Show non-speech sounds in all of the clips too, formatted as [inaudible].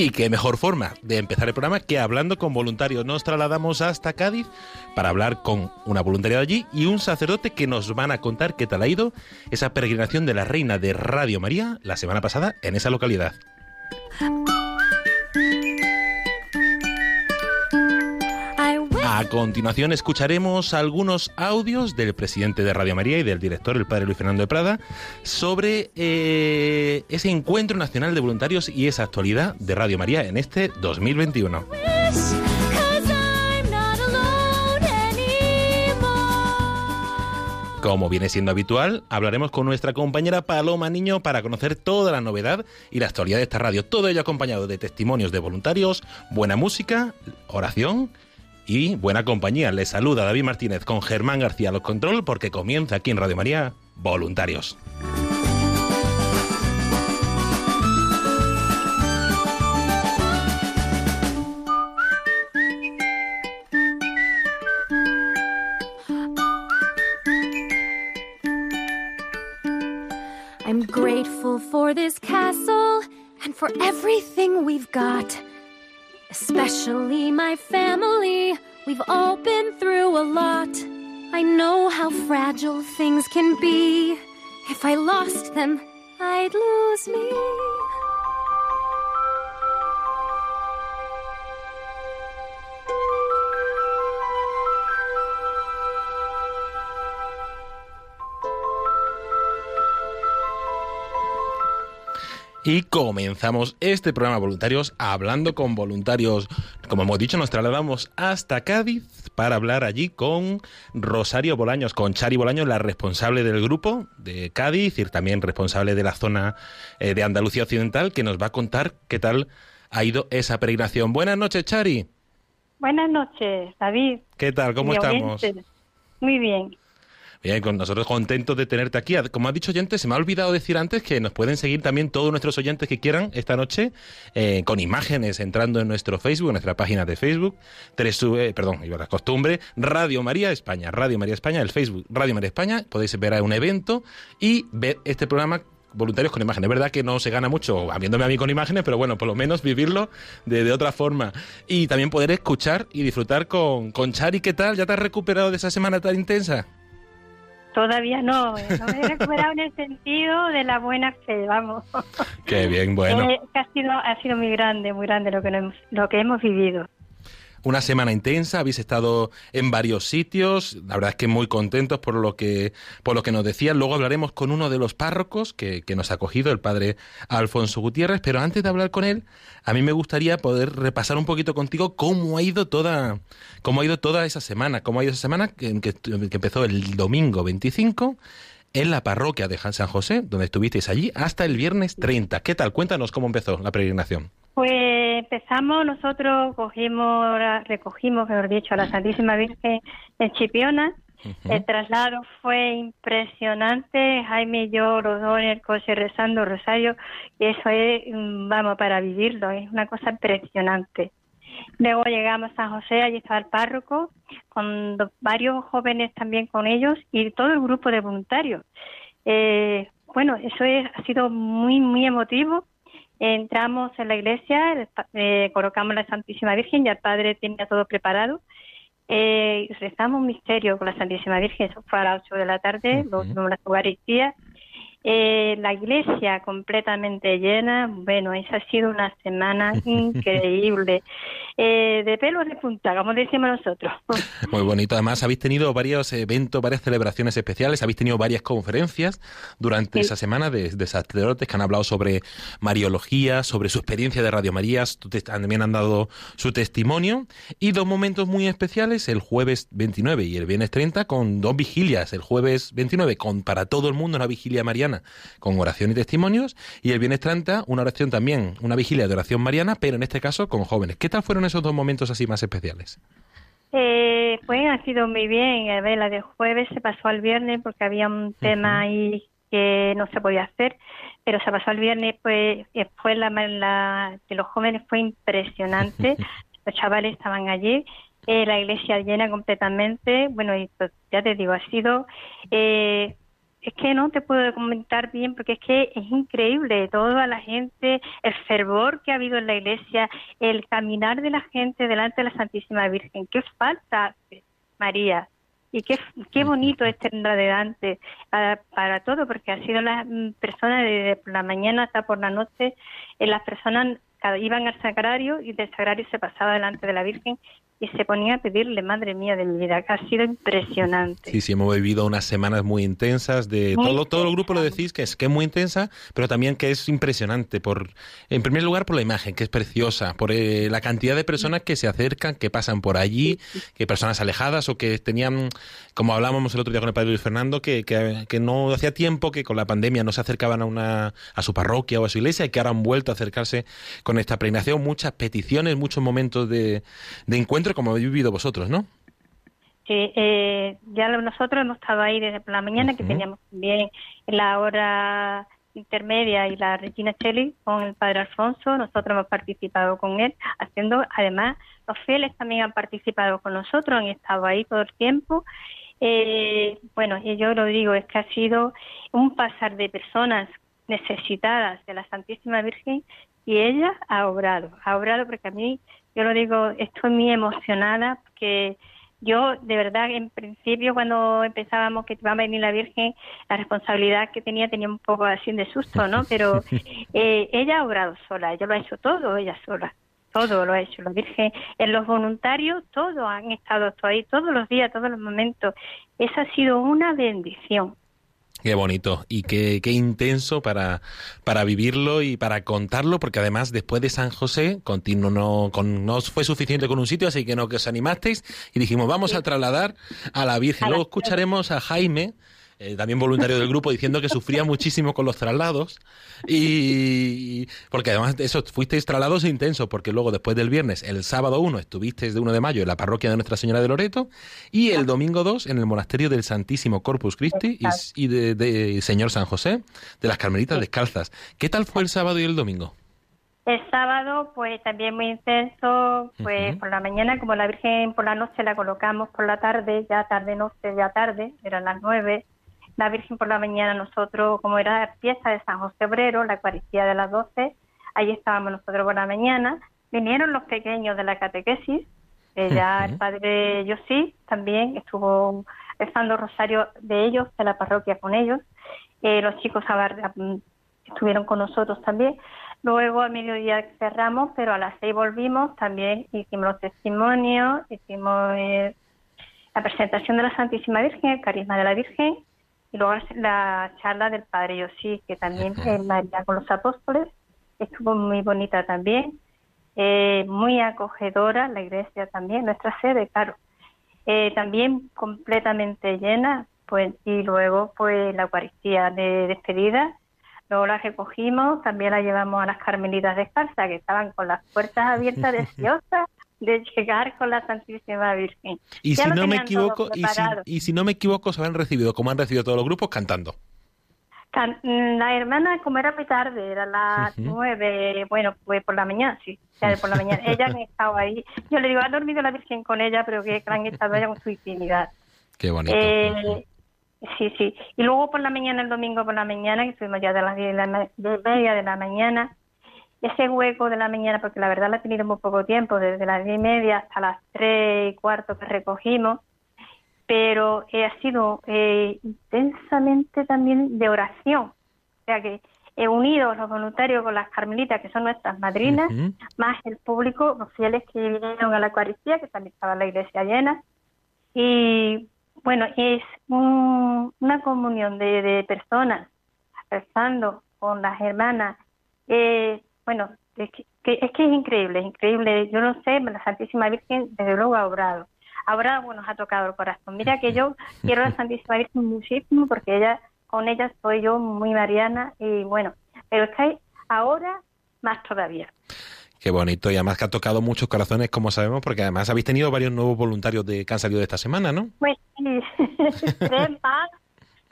Y qué mejor forma de empezar el programa que hablando con voluntarios. Nos trasladamos hasta Cádiz para hablar con una voluntaria de allí y un sacerdote que nos van a contar qué tal ha ido esa peregrinación de la Reina de Radio María la semana pasada en esa localidad. A continuación escucharemos algunos audios del presidente de Radio María y del director, el padre Luis Fernando de Prada, sobre eh, ese encuentro nacional de voluntarios y esa actualidad de Radio María en este 2021. 'cause I'm not alone anymore. Como viene siendo habitual, hablaremos con nuestra compañera Paloma Niño para conocer toda la novedad y la actualidad de esta radio. Todo ello acompañado de testimonios de voluntarios, buena música, oración y buena compañía. Les saluda David Martínez con Germán García los control porque comienza aquí en Radio María Voluntarios. I'm grateful for this castle and for everything we've got. Especially my family. We've all been through a lot. I know how fragile things can be. If I lost them, I'd lose me. Y comenzamos este programa voluntarios hablando con voluntarios. Como hemos dicho, nos trasladamos hasta Cádiz para hablar allí con Rosario Bolaños, con Chari Bolaños, la responsable del grupo de Cádiz y también responsable de la zona eh, de Andalucía Occidental, que nos va a contar qué tal ha ido esa peregrinación. Buenas noches, Chari. Buenas noches, David. ¿Qué tal? ¿Cómo estamos? Muy bien. Bien, con nosotros contentos de tenerte aquí. Como ha dicho oyentes, se me ha olvidado decir antes que nos pueden seguir también todos nuestros oyentes que quieran esta noche eh, con imágenes entrando en nuestro Facebook, en nuestra página de Facebook, tres, eh, perdón, iba a la costumbre, Radio María España, Radio María España, el Facebook Radio María España, podéis ver un evento y ver este programa voluntarios con imágenes. Es verdad que no se gana mucho viéndome a mí con imágenes, pero bueno, por lo menos vivirlo de, de otra forma. Y también poder escuchar y disfrutar con, con Chari. ¿Qué tal? ¿Ya te has recuperado de esa semana tan intensa? Todavía no, eh, no me he recuperado en el sentido de la buena fe, vamos. Qué bien, bueno. Eh, que ha sido ha sido muy grande, muy grande lo que no hemos, lo que hemos vivido. Una semana intensa, habéis estado en varios sitios, la verdad es que muy contentos por lo que, por lo que nos decían. Luego hablaremos con uno de los párrocos que, que nos ha acogido, el padre Alfonso Gutiérrez, pero antes de hablar con él, a mí me gustaría poder repasar un poquito contigo cómo ha ido toda, cómo ha ido toda esa semana, cómo ha ido esa semana que, que- empezó el domingo 25 en la parroquia de San José, donde estuvisteis allí, hasta el viernes 30. ¿Qué tal? Cuéntanos cómo empezó la peregrinación. Pues empezamos, nosotros cogimos, recogimos, mejor dicho, a la Santísima Virgen en Chipiona El traslado fue impresionante. Jaime y yo, los dos en el coche rezando Rosario, y eso es, mm, vamos, para vivirlo, es una cosa impresionante. Luego llegamos a San José, allí estaba el párroco, con varios jóvenes también con ellos y todo el grupo de voluntarios. Eh, bueno, eso ha sido muy, muy emotivo. Entramos en la iglesia, eh, colocamos la Santísima Virgen, ya el Padre tenía todo preparado. Eh, rezamos un misterio con la Santísima Virgen, eso fue a las 8 de la tarde, uh -huh. la Eucaristía. Eh, la iglesia completamente llena, bueno, esa ha sido una semana [laughs] increíble. Eh, de pelos de punta, como decimos nosotros. [laughs] Muy bonito. Además, habéis tenido varios eventos, varias celebraciones especiales, habéis tenido varias conferencias durante sí. esa semana de, de, sacerdotes que han hablado sobre Mariología, sobre su experiencia de Radio Marías, también han dado su testimonio. Y dos momentos muy especiales, el jueves 29 y el viernes 30, con dos vigilias. El jueves 29 con para todo el mundo una vigilia mariana con oración y testimonios. Y el viernes 30, una oración también, una vigilia de oración mariana, pero en este caso con jóvenes. ¿Qué tal fueron esos dos momentos así más especiales? Eh, pues ha sido muy bien. A ver, la de jueves se pasó al viernes porque había un tema uh -huh. ahí que no se podía hacer, pero se pasó al viernes, pues después la, la de los jóvenes fue impresionante. [laughs] los chavales estaban allí, eh, la iglesia llena completamente. Bueno, y pues, ya te digo, ha sido eh, es que no te puedo comentar bien porque es que es increíble toda la gente, el fervor que ha habido en la iglesia, el caminar de la gente delante de la Santísima Virgen. ¿Qué falta, María? Y qué, qué bonito es tenerla delante para, para todo, porque ha sido las personas desde la mañana hasta por la noche, eh, las personas iban al sagrario y del sagrario se pasaba delante de la Virgen y se ponía a pedirle, madre mía de mi vida, que ha sido impresionante. Sí, sí, hemos vivido unas semanas muy intensas de muy todo, todo el grupo lo decís que es que es muy intensa, pero también que es impresionante por en primer lugar por la imagen, que es preciosa, por eh, la cantidad de personas que se acercan, que pasan por allí, que personas alejadas o que tenían, como hablábamos el otro día con el padre Luis Fernando, que, que, que no hacía tiempo que con la pandemia no se acercaban a una a su parroquia o a su iglesia y que ahora han vuelto a acercarse con esta peregrinación, muchas peticiones, muchos momentos de, de encuentro como habéis vivido vosotros, ¿no? Sí, eh, ya nosotros hemos estado ahí desde la mañana, uh -huh. que teníamos también la hora intermedia y la Regina Cheli con el padre Alfonso, nosotros hemos participado con él, haciendo, además, los fieles también han participado con nosotros, han estado ahí todo el tiempo. Eh, bueno, y yo lo digo, es que ha sido un pasar de personas necesitadas de la Santísima Virgen y ella ha obrado, ha obrado porque a mí yo lo digo, estoy muy emocionada porque yo de verdad en principio cuando empezábamos que iba a venir la Virgen, la responsabilidad que tenía tenía un poco así de susto, ¿no? Pero [laughs] eh, ella ha obrado sola, ella lo ha hecho todo, ella sola, todo lo ha hecho la Virgen. En los voluntarios todos han estado ahí, todos los días, todos los momentos. Esa ha sido una bendición. Qué bonito. Y qué, qué intenso para, para vivirlo y para contarlo, porque además después de San José continuo, no, con, no fue suficiente con un sitio, así que no que os animasteis y dijimos vamos a trasladar a la Virgen. Luego escucharemos a Jaime, eh, también voluntario del grupo, diciendo que sufría muchísimo con los traslados. Y porque además de eso fuisteis traslados intensos, porque luego después del viernes, el sábado 1, estuvisteis de 1 de mayo en la parroquia de Nuestra Señora de Loreto y el domingo 2 en el monasterio del Santísimo Corpus Christi y, y de, de, Señor San José de las Carmelitas Descalzas. ¿Qué tal fue el sábado y el domingo? El sábado, pues también muy intenso, pues uh -huh. por la mañana, como la Virgen por la noche la colocamos por la tarde, ya tarde, noche, ya tarde, eran las nueve, la Virgen por la mañana nosotros, como era la fiesta de San José Obrero, la Eucaristía de las 12, ahí estábamos nosotros por la mañana, vinieron los pequeños de la catequesis, eh, ya uh -huh. el padre Yosí también estuvo rezando rosario de ellos, de la parroquia con ellos, eh, los chicos estuvieron con nosotros también, luego a mediodía cerramos, pero a las seis volvimos, también hicimos los testimonios, hicimos eh, la presentación de la Santísima Virgen, el carisma de la Virgen, y luego la charla del Padre Yosí, que también es María con los apóstoles, estuvo muy bonita también, eh, muy acogedora la iglesia también, nuestra sede, claro, eh, también completamente llena, pues y luego pues la Eucaristía de despedida, luego la recogimos, también la llevamos a las Carmelitas Descalzas, que estaban con las puertas abiertas, [laughs] deseosas de llegar con la Santísima Virgen. Y Ya si no me equivoco, y si, preparado. y si no me equivoco, se han recibido, como han recibido todos los grupos, cantando. Can- mm, La hermana, como era muy tarde, era las nueve, bueno, pues por la mañana, sí, sea, por la mañana. Ella [laughs] han estado ahí. Yo le digo, ha dormido la Virgen con ella, pero que han estado ella con su intimidad. Qué bonito. Eh, sí, sí. Y luego por la mañana, el domingo por la mañana, que estuvimos ya de las diez de la ma- de media de la mañana, ese hueco de la mañana, porque la verdad la he tenido muy poco tiempo, desde las diez y media hasta las tres y cuarto que recogimos, pero eh, ha sido eh, intensamente también de oración. O sea que he unido los voluntarios con las carmelitas, que son nuestras madrinas, más el público, los fieles que vinieron a la Eucaristía, que también estaba la iglesia llena. Y bueno, es un- una comunión de, de personas rezando con las hermanas. Eh, bueno, es que, que- es que es increíble, es increíble. Yo no sé, la Santísima Virgen desde luego ha obrado. Ahora bueno, nos ha tocado el corazón. Mira que yo quiero a la Santísima Virgen muchísimo porque ella, con ella soy yo muy mariana y bueno, pero estáis ahora más todavía. Qué bonito. Y además que ha tocado muchos corazones, como sabemos, porque además habéis tenido varios nuevos voluntarios de, que han salido de esta semana, ¿no? Pues sí, [laughs] tres más,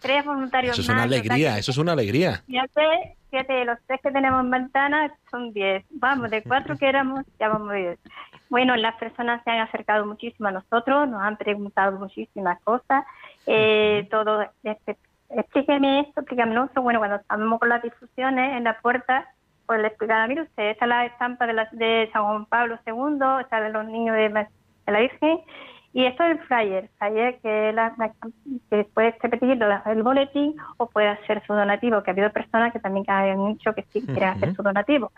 tres voluntarios Eso es más. una alegría, eso es una alegría. Fíjate, fíjate, los tres que tenemos en ventana son diez. Vamos, de cuatro que éramos, ya vamos diez. Bueno, las personas se han acercado muchísimo a nosotros, nos han preguntado muchísimas cosas. Eh, todo, este, explíqueme esto, explíqueme esto. Bueno, cuando estábamos con las difusiones en la puerta, pues le explicaba, mire usted, esta es la estampa de, la- de San Juan Pablo II, esta de los niños de, de la Virgen, y esto es el flyer, flyer que, la, la- que puede pedir el boletín o puede hacer su donativo, que ha habido personas que también han dicho que sí quieren hacer su donativo.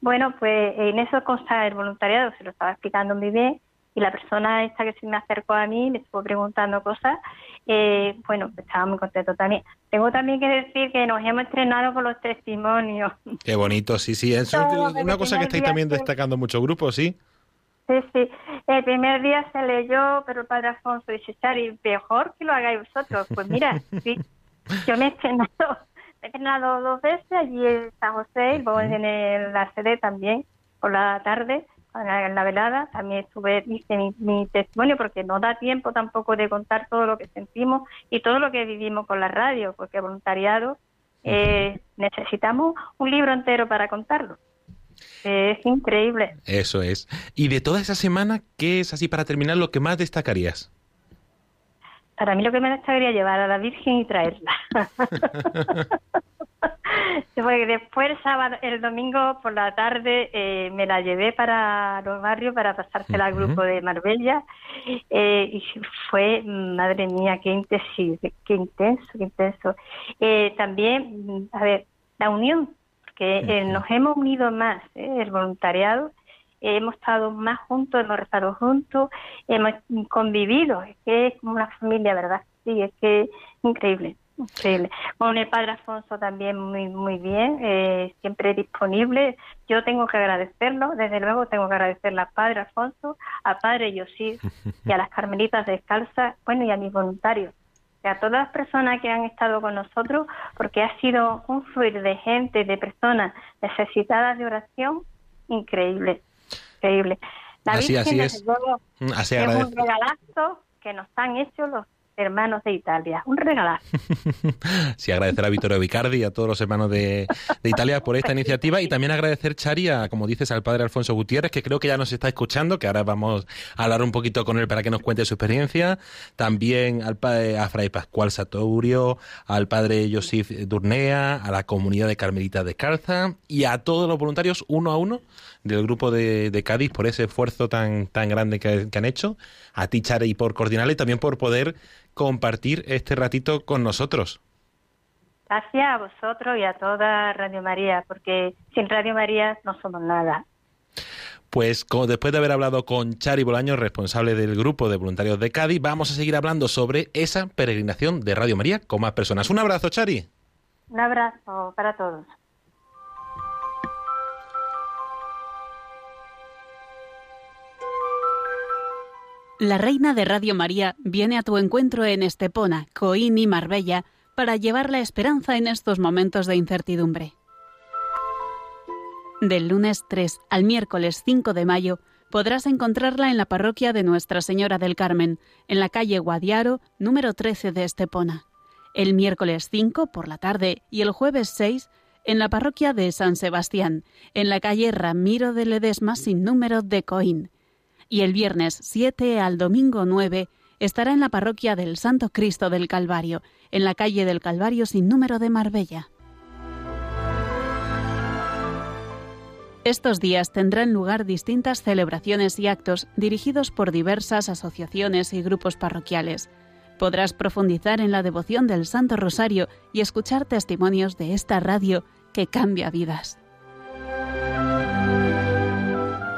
Bueno, pues en eso consta el voluntariado, se lo estaba explicando muy bien, y la persona esta que se me acercó a mí me estuvo preguntando cosas, eh, bueno, pues estaba muy contento también. Tengo también que decir que nos hemos estrenado con los testimonios. Qué bonito, sí, sí. Es [laughs] una cosa que estáis también destacando muchos grupos, sí. Sí, sí. El primer día se leyó, pero el padre Alfonso dice, Chari, mejor que lo hagáis vosotros. Pues mira, sí, [laughs] yo me he estrenado, me he estrenado dos veces allí en San José y luego en el- la sede también, por la tarde, en la, en la velada. También estuve, hice mi, mi testimonio porque no da tiempo tampoco de contar todo lo que sentimos y todo lo que vivimos con la radio, porque voluntariado eh, necesitamos un libro entero para contarlo. Es increíble. Eso es. Y de toda esa semana, ¿qué es así para terminar lo que más destacarías? Para mí lo que me gustaría llevar a la Virgen y traerla. [laughs] Porque después el sábado, el domingo por la tarde eh, me la llevé para los barrios para pasársela al grupo de Marbella eh, y fue, madre mía, qué intenso, qué intenso, qué intenso. Eh, también, a ver, la unión, porque eh, nos hemos unido más, eh, el voluntariado, hemos estado más juntos, hemos rezado juntos, hemos convivido, es que es como una familia, ¿verdad? Sí, es que increíble, increíble. Con el padre Alfonso también muy muy bien, eh, siempre disponible. Yo tengo que agradecerlo, desde luego tengo que agradecerle al padre Alfonso, a padre Yosif y a las [laughs] carmelitas descalzas, bueno, y a mis voluntarios. A todas las personas que han estado con nosotros, porque ha sido un fluir de gente, de personas necesitadas de oración increíble, increíble. La Así, Virgen, así es. luego, Así es un regalazo que nos han hecho los hermanos de Italia. Un regalazo. [laughs] Sí, agradecer a Vittorio Vicardi y a todos los hermanos de, de Italia por esta iniciativa y también agradecer, Chari, a, como dices, al padre Alfonso Gutiérrez, que creo que ya nos está escuchando, que ahora vamos a hablar un poquito con él para que nos cuente su experiencia. También al padre, a Fray Pascual Saturio, al padre Josif Durnea, a la comunidad de Carmelitas Descalza y a todos los voluntarios uno a uno del grupo de, de Cádiz por ese esfuerzo tan, tan grande que, que han hecho. A ti, Chari, por coordinarle y también por poder compartir este ratito con nosotros. Gracias a vosotros y a toda Radio María, porque sin Radio María no somos nada. Pues como después de haber hablado con Chari Bolaño, responsable del grupo de voluntarios de Cádiz, vamos a seguir hablando sobre esa peregrinación de Radio María con más personas. Un abrazo, Chari. Un abrazo para todos. La reina de Radio María viene a tu encuentro en Estepona, Coín y Marbella para llevar la esperanza en estos momentos de incertidumbre. Del lunes 3 al miércoles 5 de mayo, podrás encontrarla en la parroquia de Nuestra Señora del Carmen, en la calle Guadiaro, número 13 de Estepona. El miércoles 5 por la tarde y el jueves 6 en la parroquia de San Sebastián, en la calle Ramiro de Ledesma sin número de Coín. Y el viernes 7 al domingo 9 estará en la parroquia del Santo Cristo del Calvario, en la calle del Calvario sin número de Marbella. Estos días tendrán lugar distintas celebraciones y actos dirigidos por diversas asociaciones y grupos parroquiales. Podrás profundizar en la devoción del Santo Rosario y escuchar testimonios de esta radio que cambia vidas.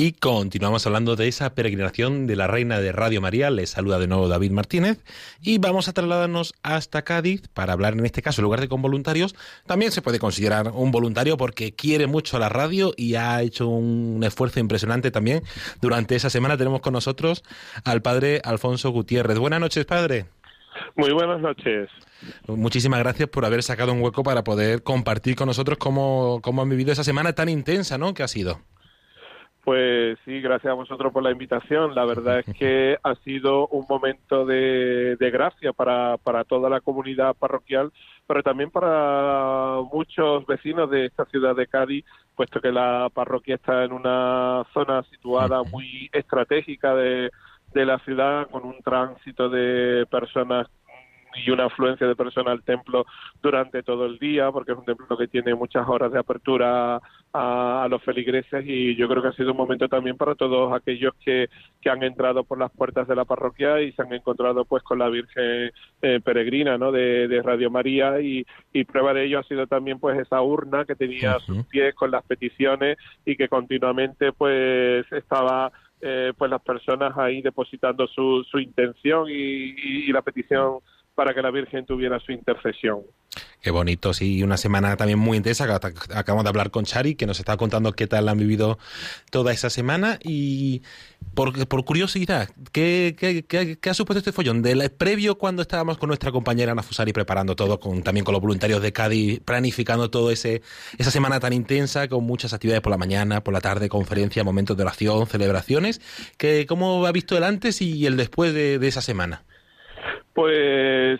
Y continuamos hablando de esa peregrinación de la Reina de Radio María. Les saluda de nuevo David Martínez. Y vamos a trasladarnos hasta Cádiz para hablar, en este caso, en lugar de con voluntarios, también se puede considerar un voluntario porque quiere mucho la radio y ha hecho un esfuerzo impresionante también. Durante esa semana tenemos con nosotros al padre Alfonso Gutiérrez. Buenas noches, padre. Muy buenas noches. Muchísimas gracias por haber sacado un hueco para poder compartir con nosotros cómo, cómo han vivido esa semana tan intensa, ¿no? Que ha sido. Pues sí, gracias a vosotros por la invitación. La verdad es que [laughs] ha sido un momento de, gracia para, para toda la comunidad parroquial, pero también para muchos vecinos de esta ciudad de Cádiz, puesto que la parroquia está en una zona situada muy estratégica de, de la ciudad, con un tránsito de personas y una afluencia de personas al templo durante todo el día, porque es un templo que tiene muchas horas de apertura a, los feligreses y yo creo que ha sido un momento también para todos aquellos que, que han entrado por las puertas de la parroquia y se han encontrado pues con la Virgen eh, peregrina ¿no? de, Radio María y, y, prueba de ello ha sido también pues esa urna que tenía sus pies con las peticiones y que continuamente pues estaba eh, pues las personas ahí depositando su, su intención y, y la petición para que la Virgen tuviera su intercesión. Qué bonito, sí, una semana también muy intensa. Acabamos de hablar con Chari, que nos está contando qué tal han vivido toda esa semana. Y por, curiosidad, ¿qué, qué, ha supuesto este follón? Del previo cuando estábamos con nuestra compañera Ana Fusari preparando todo, con, también con los voluntarios de Cádiz, planificando todo ese esa semana tan intensa, con muchas actividades por la mañana, por la tarde, conferencia, momentos de oración, celebraciones. Que, ¿Cómo ha visto el antes y el después de esa semana? Pues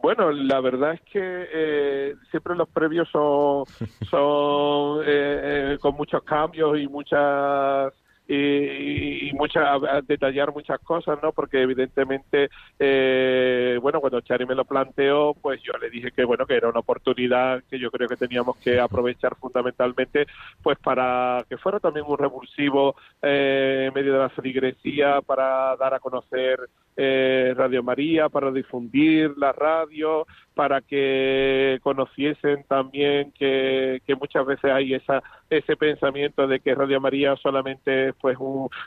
bueno, la verdad es que eh, siempre los previos son, [laughs] son eh, eh, con muchos cambios y muchas y, y mucha, detallar muchas cosas, ¿no? Porque evidentemente, eh, bueno, cuando Chari me lo planteó, pues yo le dije que, bueno, que era una oportunidad que yo creo que teníamos que aprovechar fundamentalmente, pues para que fuera también un revulsivo eh, en medio de la feligresía, para dar a conocer eh, Radio María, para difundir la radio, para que conociesen también que, que muchas veces hay esa, ese pensamiento de que Radio María solamente es pues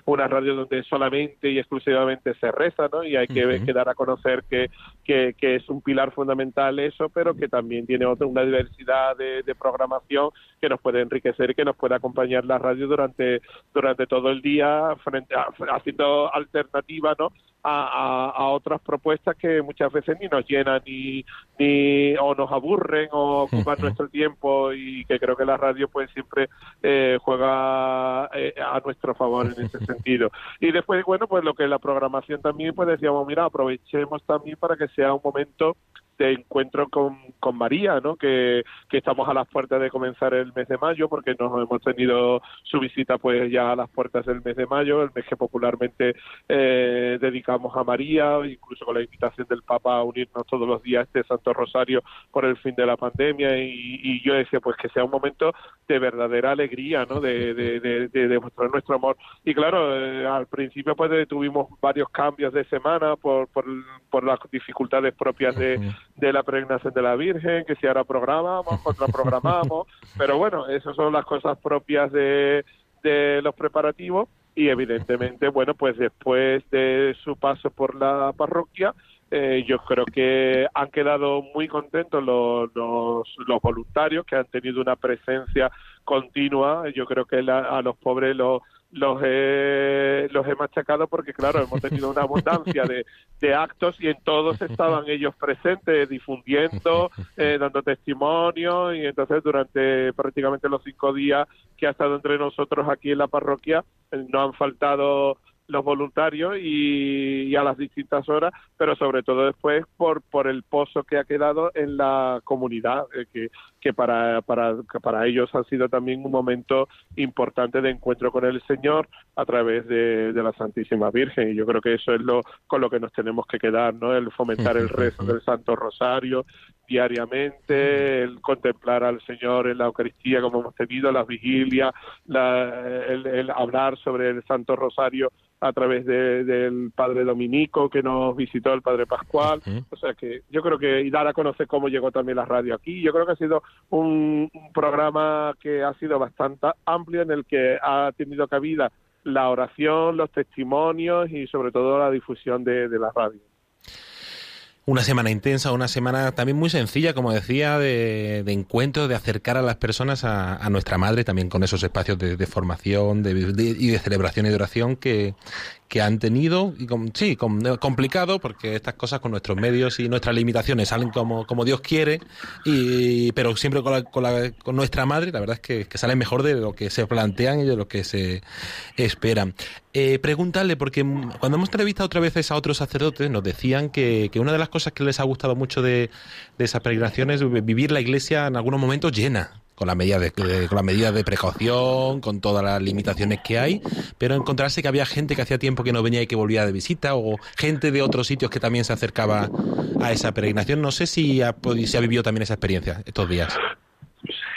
una radio donde solamente y exclusivamente se reza, ¿no? Y hay que, dar a conocer que, que, es un pilar fundamental eso, pero que también tiene otra, una diversidad de, programación que nos puede enriquecer y que nos puede acompañar la radio durante, durante todo el día frente a, haciendo alternativa, ¿no? A, a, otras propuestas que muchas veces ni nos llenan ni, ni o nos aburren o ocupan nuestro tiempo y que creo que la radio pues siempre eh, juega eh, a nuestro favor en ese [laughs] sentido. Y después, bueno, pues lo que la programación también, pues decíamos, mira, aprovechemos también para que sea un momento de encuentro con, con María, ¿no? Que, que, estamos a las puertas de comenzar el mes de mayo, porque nos hemos tenido su visita pues ya a las puertas del mes de mayo, el mes que popularmente eh, dedicamos a María, incluso con la invitación del Papa a unirnos todos los días este Santo Rosario por el fin de la pandemia y, yo decía pues que sea un momento de verdadera alegría, ¿no? De, de, de, demostrar nuestro amor. Y claro, eh, al principio pues tuvimos varios cambios de semana por, por, por las dificultades propias de, de la pregnación de la Virgen, que si ahora programamos, contraprogramamos, [laughs] pero bueno, esas son las cosas propias de, de los preparativos y evidentemente, bueno, pues después de su paso por la parroquia, eh, yo creo que han quedado muy contentos los, los, voluntarios que han tenido una presencia continua. Yo creo que a los pobres los los he, los he machacado porque, claro, hemos tenido una abundancia de, de actos y en todos estaban ellos presentes, difundiendo, eh, dando testimonio y entonces durante prácticamente los cinco días que ha estado entre nosotros aquí en la parroquia eh, no han faltado los voluntarios y, a las distintas horas, pero sobre todo después por, por el pozo que ha quedado en la comunidad, eh, que, que para, para, para ellos ha sido también un momento importante de encuentro con el Señor a través de, la Santísima Virgen. Y yo creo que eso es lo con lo que nos tenemos que quedar, ¿no? El fomentar el [laughs] rezo del Santo Rosario diariamente, el contemplar al Señor en la Eucaristía como hemos tenido, las vigilias, el hablar sobre el Santo Rosario a través del padre Dominico que nos visitó el padre Pascual. O sea que yo creo que, y dar a conocer cómo llegó también la radio aquí. Yo creo que ha sido un, programa que ha sido bastante amplio en el que ha tenido cabida la oración, los testimonios y sobre todo la difusión de, de la radio una semana intensa, una semana también muy sencilla, como decía, de, de encuentro, de acercar a las personas a, nuestra madre, también con esos espacios de, formación de, y de celebración y de oración que, que han tenido, y sí, complicado, porque estas cosas con nuestros medios y nuestras limitaciones salen como, como Dios quiere, y, pero siempre con, con, nuestra madre, la verdad es que, que, salen mejor de lo que se plantean y de lo que se esperan. Eh, preguntarle, porque cuando hemos entrevistado otra vez a otros sacerdotes, nos decían que, que una de las cosas que les ha gustado mucho de, de esas peregrinaciones es vivir la iglesia en algunos momentos llena con la medida de, con las medidas de precaución, con todas las limitaciones que hay, pero encontrarse que había gente que hacía tiempo que no venía y que volvía de visita, o gente de otros sitios que también se acercaba a esa peregrinación. No sé si ha, si ha vivido también esa experiencia estos días.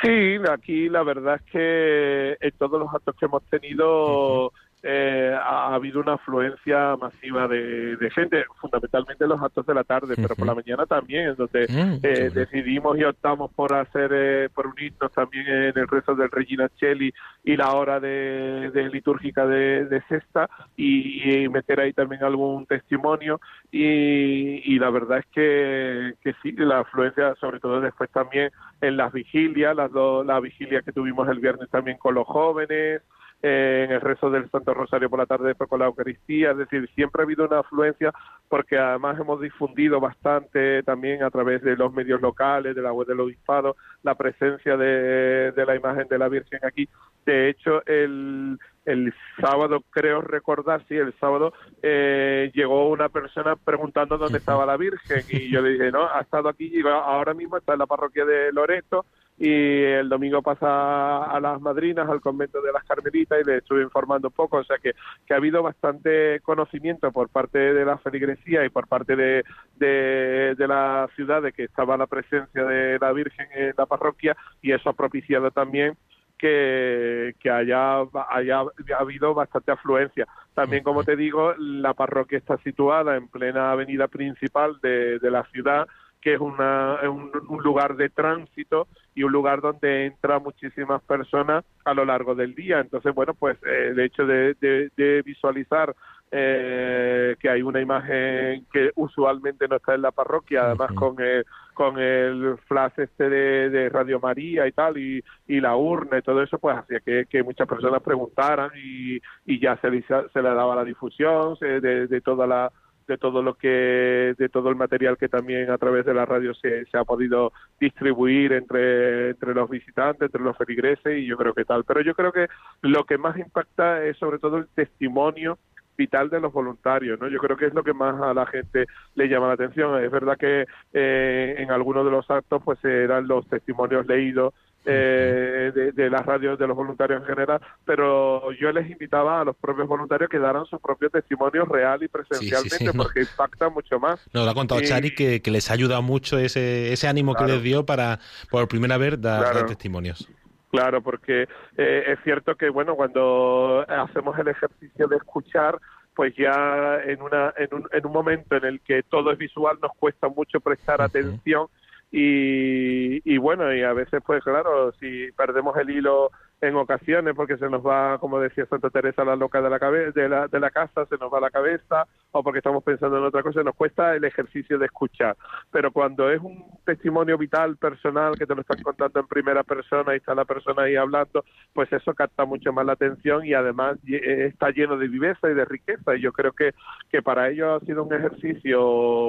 Sí, aquí la verdad es que en todos los actos que hemos tenido eh, ha habido una afluencia masiva de, gente, fundamentalmente en los actos de la tarde, pero por la mañana también, donde mm, eh, decidimos y optamos por hacer, eh, por unirnos también en el rezo del Regina Cheli y la hora de, litúrgica de, de sexta y, meter ahí también algún testimonio. Y, la verdad es que, que sí, la afluencia, sobre todo después también en las vigilias, las dos, la vigilia que tuvimos el viernes también con los jóvenes, en el rezo del Santo Rosario por la tarde con la Eucaristía, es decir, siempre ha habido una afluencia porque además hemos difundido bastante también a través de los medios locales, de la web del obispado, la presencia de, la imagen de la Virgen aquí. De hecho, el, el sábado, creo recordar, sí, el sábado eh, llegó una persona preguntando dónde estaba la Virgen y yo le dije, no, ha estado aquí ahora mismo está en la parroquia de Loreto y el domingo pasa a las madrinas, al convento de las Carmelitas y le estuve informando un poco, o sea que, que ha habido bastante conocimiento por parte de la feligresía y por parte de, de, de, la ciudad de que estaba la presencia de la Virgen en la parroquia y eso ha propiciado también que, que haya, haya habido bastante afluencia. También, como te digo, la parroquia está situada en plena avenida principal de, de la ciudad, que es, una, un, lugar de tránsito y un lugar donde entra muchísimas personas a lo largo del día. Entonces, bueno, pues eh, el hecho de, de, visualizar eh, que hay una imagen que usualmente no está en la parroquia, además con el, con el flash este de, Radio María y tal, y, y, la urna y todo eso, pues hacía que, que muchas personas preguntaran y, y ya se, se le daba la difusión de, de toda la de todo lo que de todo el material que también a través de la radio se, se ha podido distribuir entre, entre los visitantes, entre los feligreses y yo creo que tal. Pero yo creo que lo que más impacta es sobre todo el testimonio vital de los voluntarios, ¿no? Yo creo que es lo que más a la gente le llama la atención. Es verdad que eh, en algunos de los actos pues eran los testimonios leídos eh, de, de, las radios de los voluntarios en general, pero yo les invitaba a los propios voluntarios que daran su propio testimonio real y presencialmente, porque impacta mucho más. Nos ha contado Chari que, les ayuda mucho ese, ese ánimo que les dio para por primera vez dar, testimonios. Claro, porque eh, es cierto que, bueno, cuando hacemos el ejercicio de escuchar, pues ya en, una, en, un, en un momento en el que todo es visual nos cuesta mucho prestar atención y, y, bueno, y a veces pues claro, si perdemos el hilo en ocasiones porque se nos va, como decía Santa Teresa, la loca de la, cabeza de, la, de la casa, se nos va la cabeza o porque estamos pensando en otra cosa, nos cuesta el ejercicio de escuchar. Pero cuando es un testimonio vital, personal, que te lo están contando en primera persona y está la persona ahí hablando, pues eso capta mucho más la atención y además eh, está lleno de viveza y de riqueza. Y yo creo que, que para ellos ha sido un ejercicio,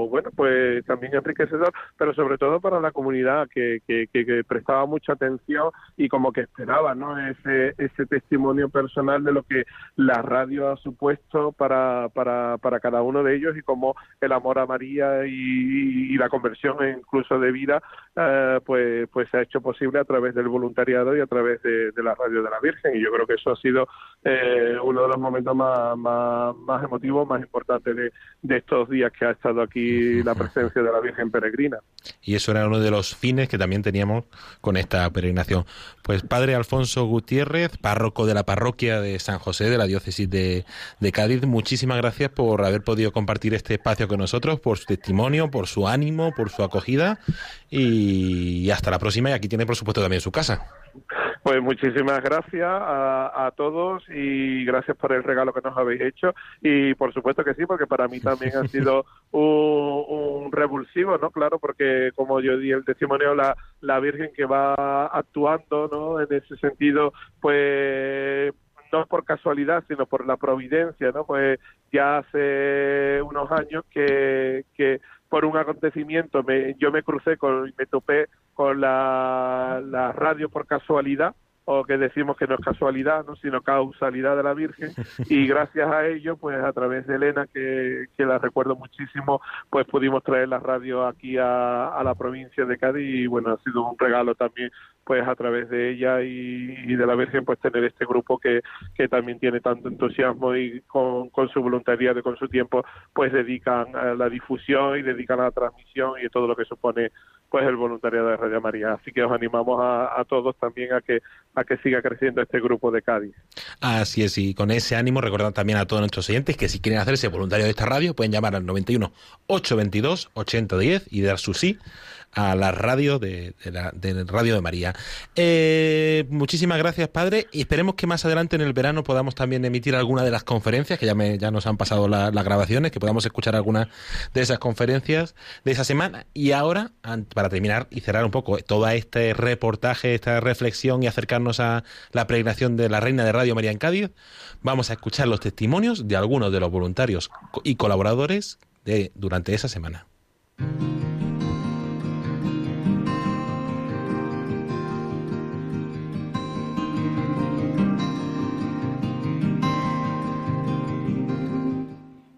bueno, pues también enriquecedor, pero sobre todo para la comunidad que, que prestaba mucha atención y como que esperaba, ¿no? Ese, ese testimonio personal de lo que la radio ha supuesto para, para, para cada uno de ellos y cómo el amor a María y, la conversión incluso de vida eh, pues, pues se ha hecho posible a través del voluntariado y a través de, la radio de la Virgen y yo creo que eso ha sido eh, uno de los momentos más, más, más emotivos, más importantes de, de estos días que ha estado aquí la presencia de la Virgen peregrina. Y eso era uno de los fines que también teníamos con esta peregrinación. Pues Padre Alfonso Gutiérrez, párroco de la parroquia de San José de la diócesis de, Cádiz. Muchísimas gracias por haber podido compartir este espacio con nosotros, por su testimonio, por su ánimo, por su acogida y hasta la próxima. Y aquí tiene, por supuesto, también su casa. Pues muchísimas gracias a, todos y gracias por el regalo que nos habéis hecho y por supuesto que sí, porque para mí también ha sido [laughs] un, revulsivo, ¿no? Claro, porque como yo di el testimonio, la, la Virgen que va actuando, ¿no? En ese sentido, pues no por casualidad, sino por la providencia, ¿no? Pues ya hace unos años que, que por un acontecimiento me, yo me crucé con, me topé con la, la radio por casualidad o que decimos que no es casualidad, ¿no? sino causalidad de la Virgen y [laughs] gracias a ello, pues a través de Elena, que, que la recuerdo muchísimo, pues pudimos traer la radio aquí a, a la provincia de Cádiz y bueno, ha sido un regalo también pues a través de ella y, de la Virgen pues tener este grupo que, que también tiene tanto entusiasmo y con, con su voluntariado y con su tiempo pues dedican a la difusión y dedican a la transmisión y todo lo que supone pues el voluntariado de Radio María. Así que os animamos a, a, todos también a que a que siga creciendo este grupo de Cádiz. Así es, y con ese ánimo recordad también a todos nuestros oyentes que si quieren hacerse voluntario de esta radio pueden llamar al 91 822 8010 y dar su sí a la radio de, la, Radio de María. Eh, muchísimas gracias, padre, y esperemos que más adelante en el verano podamos también emitir alguna de las conferencias, que ya, me, ya nos han pasado las grabaciones, que podamos escuchar alguna de esas conferencias de esa semana. Y ahora, para terminar y cerrar un poco todo este reportaje, esta reflexión y acercarnos a la pregnación de la Reina de Radio María en Cádiz, vamos a escuchar los testimonios de algunos de los voluntarios y colaboradores de, durante esa semana.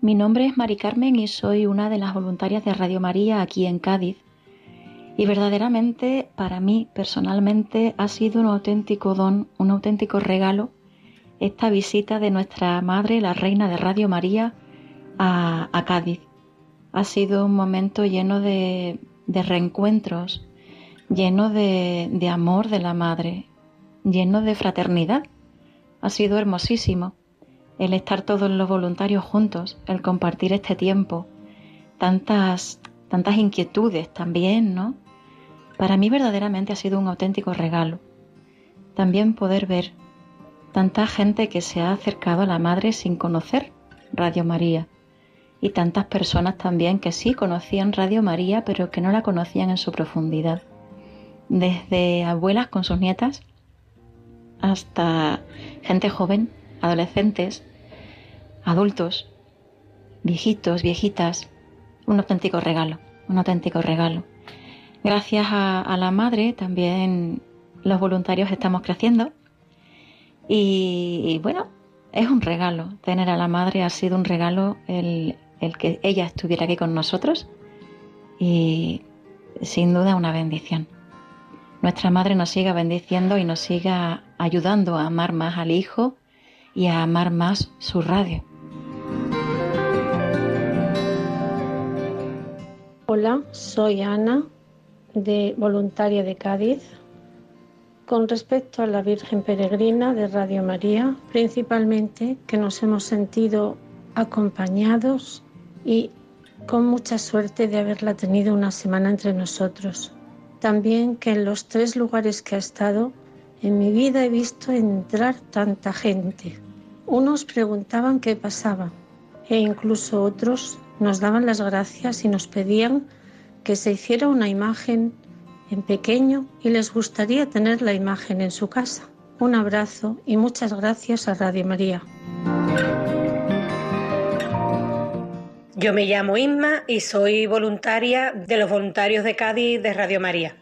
Mi nombre es Mari Carmen y soy una de las voluntarias de Radio María aquí en Cádiz. Y verdaderamente para mí personalmente ha sido un auténtico don, un auténtico regalo esta visita de nuestra Madre, la Reina de Radio María, a, Cádiz. Ha sido un momento lleno de, reencuentros, lleno de, de amor de la Madre, lleno de fraternidad. Ha sido hermosísimo el estar todos los voluntarios juntos, el compartir este tiempo, tantas, tantas inquietudes también, ¿no? Para mí verdaderamente ha sido un auténtico regalo. También poder ver tanta gente que se ha acercado a la Madre sin conocer Radio María y tantas personas también que sí conocían Radio María pero que no la conocían en su profundidad. Desde abuelas con sus nietas hasta gente joven adolescentes, adultos, viejitos, viejitas, un auténtico regalo, un auténtico regalo. Gracias a, la madre también los voluntarios estamos creciendo y, bueno, es un regalo. Tener a la madre ha sido un regalo el, el que ella estuviera aquí con nosotros y sin duda una bendición. Nuestra madre nos siga bendiciendo y nos siga ayudando a amar más al Hijo y a amar más su radio. Hola, soy Ana, de voluntaria de Cádiz. Con respecto a la Virgen Peregrina de Radio María, principalmente que nos hemos sentido acompañados y con mucha suerte de haberla tenido una semana entre nosotros. También que en los tres lugares que ha estado En mi vida he visto entrar tanta gente. Unos preguntaban qué pasaba e incluso otros nos daban las gracias y nos pedían que se hiciera una imagen en pequeño y les gustaría tener la imagen en su casa. Un abrazo y muchas gracias a Radio María. Yo me llamo Isma y soy voluntaria de los voluntarios de Cádiz de Radio María.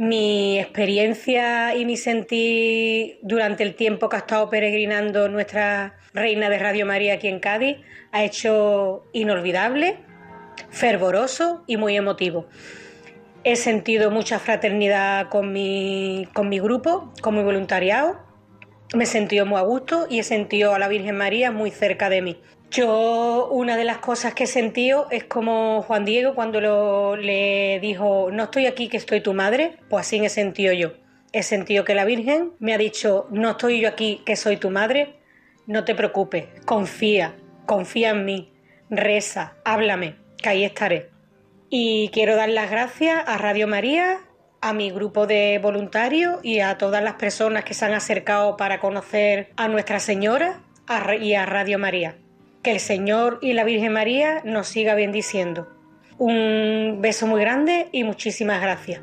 Mi experiencia y mi sentir durante el tiempo que ha estado peregrinando nuestra reina de Radio María aquí en Cádiz ha hecho inolvidable, fervoroso y muy emotivo. He sentido mucha fraternidad con mi, con mi grupo, con mi voluntariado. Me he sentido muy a gusto y he sentido a la Virgen María muy cerca de mí. Yo una de las cosas que he sentido es como Juan Diego cuando le dijo, no estoy aquí, que estoy tu madre, pues así he sentido yo. He sentido que la Virgen me ha dicho, no estoy yo aquí, que soy tu madre, no te preocupes, confía, confía en mí, reza, háblame, que ahí estaré. Y quiero dar las gracias a Radio María, a mi grupo de voluntarios y a todas las personas que se han acercado para conocer a Nuestra Señora y a Radio María. Que el Señor y la Virgen María nos siga bendiciendo. Un beso muy grande y muchísimas gracias.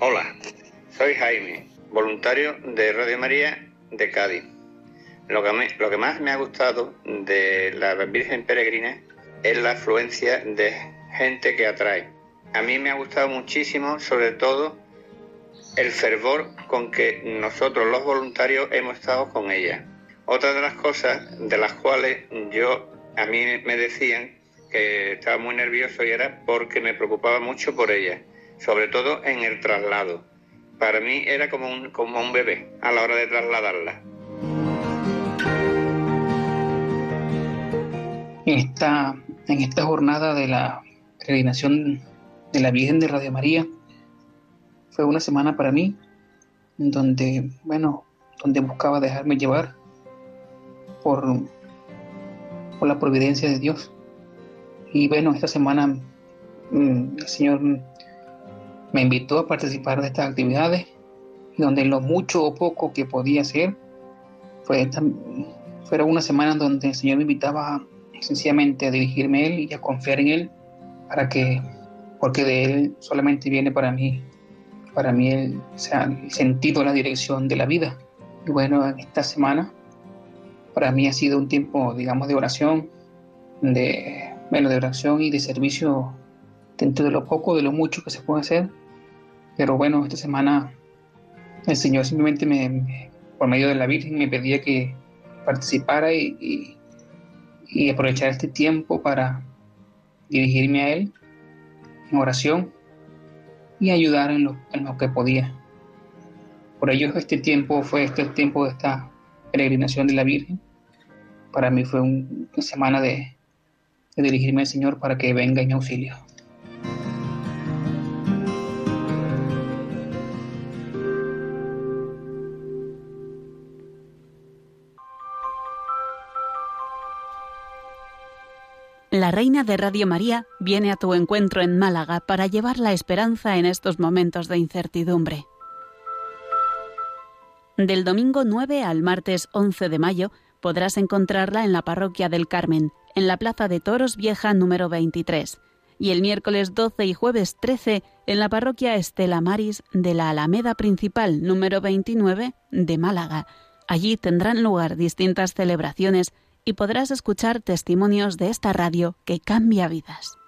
Hola, soy Jaime, voluntario de Radio María de Cádiz. Lo que, lo que más me ha gustado de la Virgen Peregrina es la afluencia de gente que atrae. A mí me ha gustado muchísimo, sobre todo, el fervor con que nosotros los voluntarios hemos estado con ella. Otra de las cosas de las cuales yo a mí me decían que estaba muy nervioso y era porque me preocupaba mucho por ella, sobre todo en el traslado. Para mí era como un, como un bebé a la hora de trasladarla. En esta, en esta jornada de la peregrinación de la Virgen de Radio María, fue una semana para mí donde, bueno, donde buscaba dejarme llevar por, por la providencia de Dios. Y bueno, esta semana mm, el Señor me invitó a participar de estas actividades donde lo mucho o poco que podía hacer fue fueron una semana donde el Señor me invitaba sencillamente a dirigirme a Él y a confiar en Él para que, porque de Él solamente viene para mí para mí el, sea, el sentido, la dirección de la vida. Y bueno, en esta semana para mí ha sido un tiempo, digamos, de oración, de, bueno, de oración y de servicio dentro de lo poco, de lo mucho que se puede hacer. Pero bueno, esta semana el Señor simplemente me, por medio de la Virgen me pedía que participara y, y aprovechar este tiempo para dirigirme a Él en oración y ayudar en lo, en lo que podía. Por ello este tiempo fue este tiempo de esta peregrinación de la Virgen. Para mí fue una semana de, de dirigirme al Señor para que venga en auxilio. Reina de Radio María viene a tu encuentro en Málaga para llevar la esperanza en estos momentos de incertidumbre. Del domingo 9 al martes 11 de mayo podrás encontrarla en la Parroquia del Carmen, en la Plaza de Toros Vieja número 23, y el miércoles 12 y jueves 13 en la Parroquia Estela Maris de la Alameda Principal número 29 de Málaga. Allí tendrán lugar distintas celebraciones y podrás escuchar testimonios de esta radio que cambia vidas.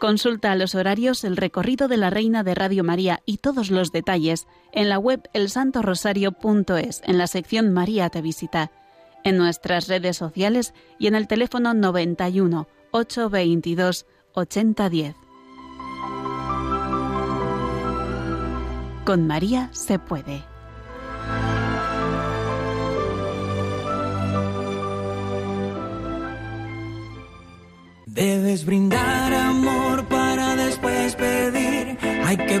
Consulta los horarios, el recorrido de la Reina de Radio María y todos los detalles en la web elsantorosario.es, en la sección María te visita, en nuestras redes sociales y en el teléfono 91 822 8010. Con María se puede. Debes brindar amor para después pedir. Hay que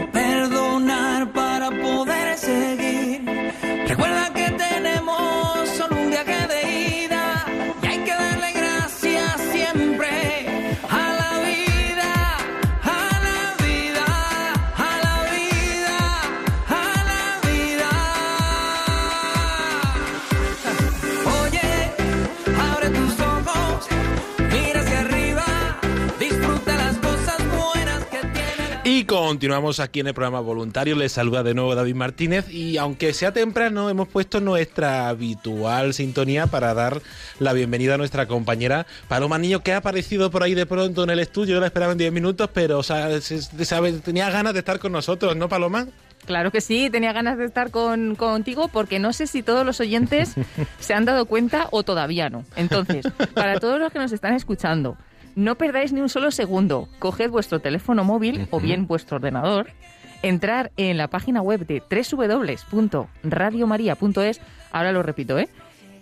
continuamos aquí en el programa voluntario. Les saluda de nuevo David Martínez y aunque sea temprano, hemos puesto nuestra habitual sintonía para dar la bienvenida a nuestra compañera Paloma Niño, que ha aparecido por ahí de pronto en el estudio. Yo la esperaba en 10 minutos, pero o sea, tenía ganas de estar con nosotros, ¿no, Paloma? Claro que sí, tenía ganas de estar con, contigo porque no sé si todos los oyentes [laughs] se han dado cuenta o todavía no. Entonces, para todos los que nos están escuchando, no perdáis ni un solo segundo. Coged vuestro teléfono móvil o bien vuestro ordenador, entrar en la página web de www.radiomaria.es, ahora lo repito, ¿eh?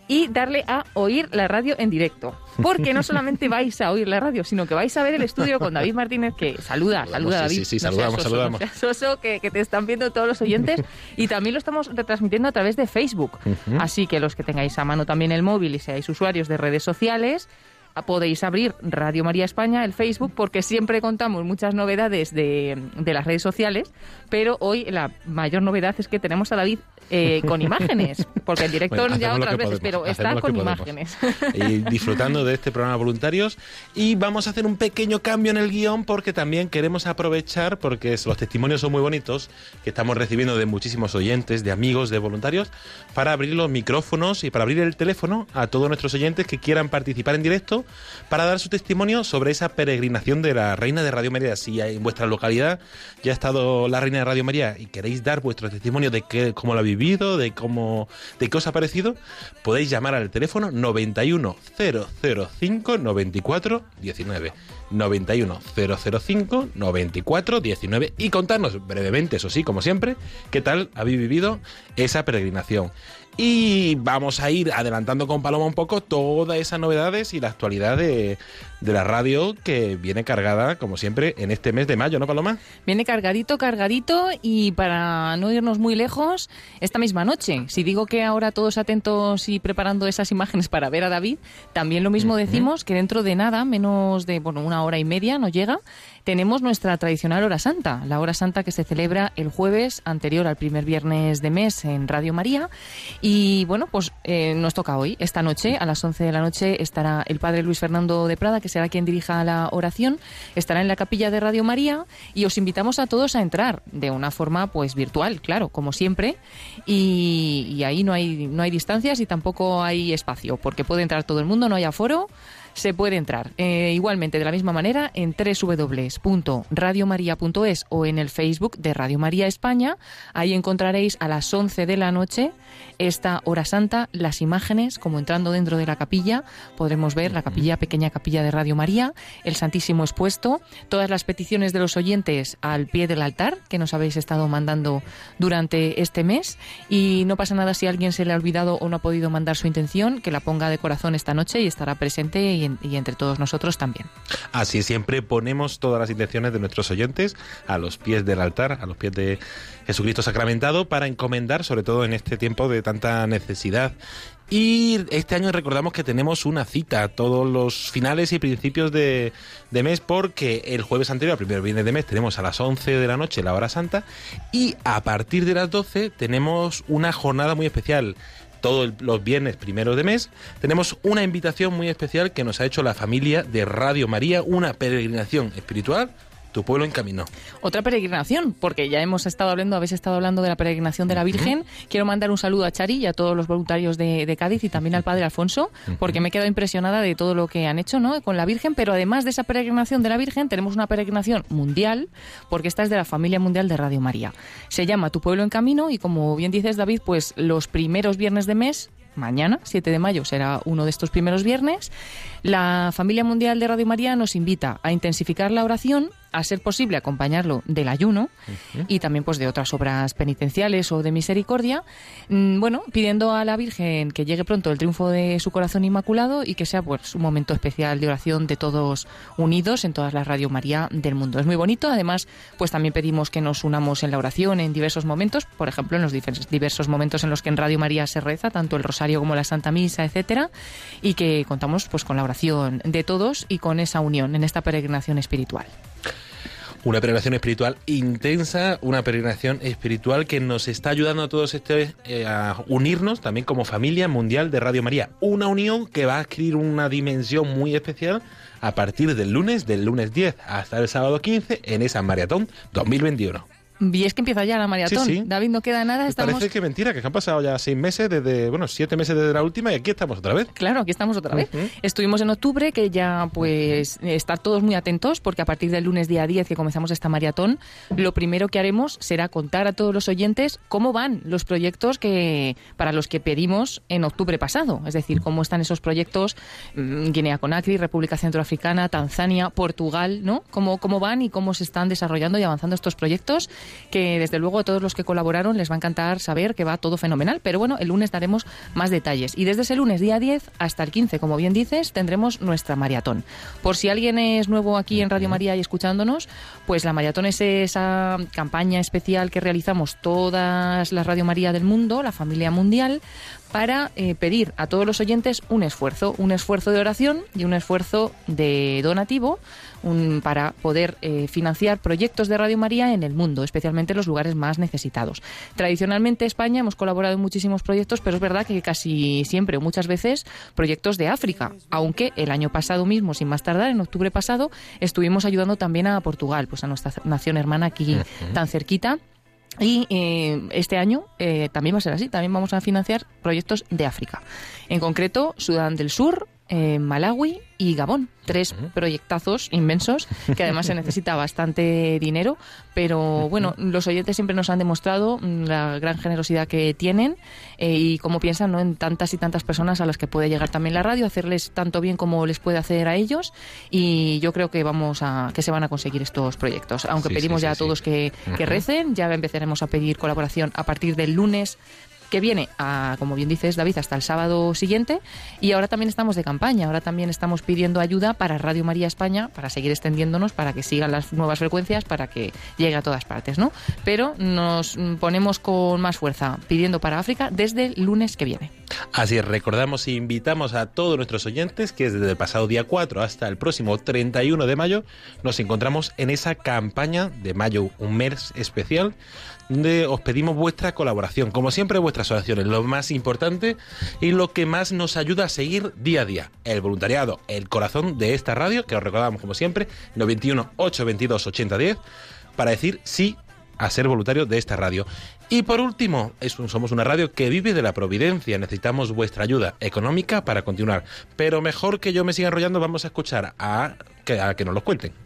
y darle a oír la radio en directo. Porque no solamente [laughs] vais a oír la radio, sino que vais a ver el estudio con David Martínez, que saluda, saluda David. Sí, sí, saludamos, saludamos. Soso, que, que, te están viendo todos los oyentes [laughs] y también lo estamos retransmitiendo a través de Facebook. Así que los que tengáis a mano también el móvil y seáis usuarios de redes sociales, podéis abrir Radio María España, el Facebook, porque siempre contamos muchas novedades de, de las redes sociales, pero hoy la mayor novedad es que tenemos a David eh, con imágenes, porque en directo ya otras veces, pero está con imágenes. Y disfrutando de este programa voluntarios. Y vamos a hacer un pequeño cambio en el guion porque también queremos aprovechar, porque los testimonios son muy bonitos, que estamos recibiendo de muchísimos oyentes, de amigos, de voluntarios, para abrir los micrófonos y para abrir el teléfono a todos nuestros oyentes que quieran participar en directo para dar su testimonio sobre esa peregrinación de la Reina de Radio María. Si en vuestra localidad ya ha estado la Reina de Radio María y queréis dar vuestro testimonio de cómo lo ha vivido, de cómo de qué os ha parecido, podéis llamar al teléfono 91 005 94 19. 91 005 94 19 y contarnos brevemente, eso sí, como siempre, qué tal habéis vivido esa peregrinación. Y vamos a ir adelantando con Paloma un poco todas esas novedades y la actualidad de, de la radio que viene cargada, como siempre, en este mes de mayo, ¿no, Paloma? Viene cargadito, cargadito y para no irnos muy lejos, esta misma noche. Si digo que ahora todos atentos y preparando esas imágenes para ver a David, también lo mismo decimos que dentro de nada, menos de bueno, una hora y media, no llega, tenemos nuestra tradicional hora santa, la hora santa que se celebra el jueves anterior al primer viernes de mes en Radio María. Y bueno, pues eh, nos toca hoy, esta noche, a las 11 de la noche, estará el padre Luis Fernando de Prada, que será quien dirija la oración, estará en la capilla de Radio María y os invitamos a todos a entrar de una forma pues virtual, claro, como siempre. Y, y ahí no hay, no hay distancias y tampoco hay espacio, porque puede entrar todo el mundo, no hay aforo se puede entrar. Eh, igualmente, de la misma manera, en www.radiomaria.es o en el Facebook de Radio María España. Ahí encontraréis a las 11 de la noche esta hora santa, las imágenes, como entrando dentro de la capilla, podremos ver la capilla, pequeña capilla de Radio María, el Santísimo expuesto, todas las peticiones de los oyentes al pie del altar que nos habéis estado mandando durante este mes. Y no pasa nada si a alguien se le ha olvidado o no ha podido mandar su intención, que la ponga de corazón esta noche y estará presente y, y entre todos nosotros también. Así siempre ponemos todas las intenciones de nuestros oyentes a los pies del altar, a los pies de Jesucristo sacramentado, para encomendar, sobre todo en este tiempo de tanta necesidad. Y este año recordamos que tenemos una cita todos los finales y principios de, de mes porque el jueves anterior, el primer viernes de mes, tenemos a las 11 de la noche la hora santa y a partir de las 12 tenemos una jornada muy especial todos los viernes primeros de mes, tenemos una invitación muy especial que nos ha hecho la familia de Radio María, una peregrinación espiritual tu pueblo en camino. Otra peregrinación, porque ya hemos estado hablando, habéis estado hablando de la peregrinación de la Virgen. Quiero mandar un saludo a Chari y a todos los voluntarios de, Cádiz y también al Padre Alfonso, porque me he quedado impresionada de todo lo que han hecho ¿no? con la Virgen, pero además de esa peregrinación de la Virgen, tenemos una peregrinación mundial, porque esta es de la familia mundial de Radio María. Se llama Tu pueblo en camino y como bien dices David, pues los primeros viernes de mes mañana, 7 de mayo, será uno de estos primeros viernes, la familia mundial de Radio María nos invita a intensificar la oración a ser posible acompañarlo del ayuno y también pues de otras obras penitenciales o de misericordia, mm, bueno, pidiendo a la Virgen que llegue pronto el triunfo de su corazón inmaculado y que sea pues un momento especial de oración de todos unidos en todas las Radio María del mundo. Es muy bonito, además pues también pedimos que nos unamos en la oración en diversos momentos, por ejemplo en los diversos momentos en los que en Radio María se reza, tanto el rosario como la Santa Misa, etcétera, y que contamos pues con la oración de todos y con esa unión en esta peregrinación espiritual. Una peregrinación espiritual intensa, una peregrinación espiritual que nos está ayudando a todos este, eh, a unirnos también como familia mundial de Radio María. Una unión que va a adquirir una dimensión muy especial a partir del lunes, del lunes 10 hasta el sábado 15 en esa maratón 2021. Y es que empieza ya la maratón. Sí, sí. David, no queda nada. Estamos... Parece que mentira, que han pasado ya seis meses desde, bueno, siete meses desde la última y aquí estamos otra vez. Claro, aquí estamos otra vez. Ujú. Estuvimos en octubre, que ya pues estar todos muy atentos, porque a partir del lunes día 10 que comenzamos esta maratón, lo primero que haremos será contar a todos los oyentes cómo van los proyectos que para los que pedimos en octubre pasado. Es decir, cómo están esos proyectos mm, Guinea-Conakry, República Centroafricana, Tanzania, Portugal, ¿no? Cómo, cómo van y cómo se están desarrollando y avanzando estos proyectos que desde luego a todos los que colaboraron les va a encantar saber que va todo fenomenal, pero bueno, el lunes daremos más detalles. Y desde ese lunes día 10 hasta el 15, como bien dices, tendremos nuestra maratón. Por si alguien es nuevo aquí en Radio María y escuchándonos, pues la maratón es esa campaña especial que realizamos todas las Radio María del mundo, la familia mundial, para eh, pedir a todos los oyentes un esfuerzo, un esfuerzo de oración y un esfuerzo de donativo un- para poder eh, financiar proyectos de Radio María en el mundo, especialmente en los lugares más necesitados. Tradicionalmente España hemos colaborado en muchísimos proyectos, pero es verdad que casi siempre o muchas veces proyectos de África, aunque el año pasado mismo, sin más tardar, en octubre pasado, estuvimos ayudando también a Portugal, pues a nuestra nación hermana aquí tan cerquita. Y eh, este año eh, también va a ser así, también vamos a financiar proyectos de África. En concreto, Sudán del Sur, eh, Malawi y Gabón. Tres proyectazos inmensos que además se [laughs] necesita bastante dinero, pero bueno, los oyentes siempre nos han demostrado mm, la gran generosidad que tienen eh, y cómo piensan ¿no? en tantas y tantas personas a las que puede llegar también la radio, hacerles tanto bien como les puede hacer a ellos y yo creo que vamos a que se van a conseguir estos proyectos. Aunque Sí, pedimos sí, ya a todos que, que recen, ya empezaremos a pedir colaboración a partir del lunes que viene, a, como bien dices David, hasta el sábado siguiente. Y ahora también estamos de campaña, ahora también estamos pidiendo ayuda para Radio María España, para seguir extendiéndonos, para que sigan las nuevas frecuencias, para que llegue a todas partes, ¿no? Pero nos ponemos con más fuerza pidiendo para África desde el lunes que viene. Así es, recordamos e invitamos a todos nuestros oyentes que desde el pasado día 4 hasta el próximo 31 de mayo nos encontramos en esa campaña de mayo, un mes especial, donde os pedimos vuestra colaboración. Como siempre, vuestras oraciones, lo más importante y lo que más nos ayuda a seguir día a día. El voluntariado, el corazón de esta radio, que os recordamos como siempre, 91 822 8010, para decir sí a ser voluntario de esta radio. Y por último, somos una radio que vive de la providencia. Necesitamos vuestra ayuda económica para continuar. Pero mejor que yo me siga enrollando, vamos a escuchar a que, a que nos los cuenten.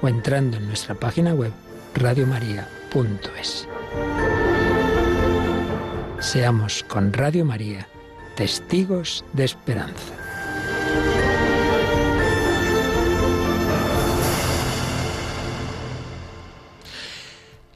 o entrando en nuestra página web radiomaria.es. Seamos con Radio María testigos de esperanza.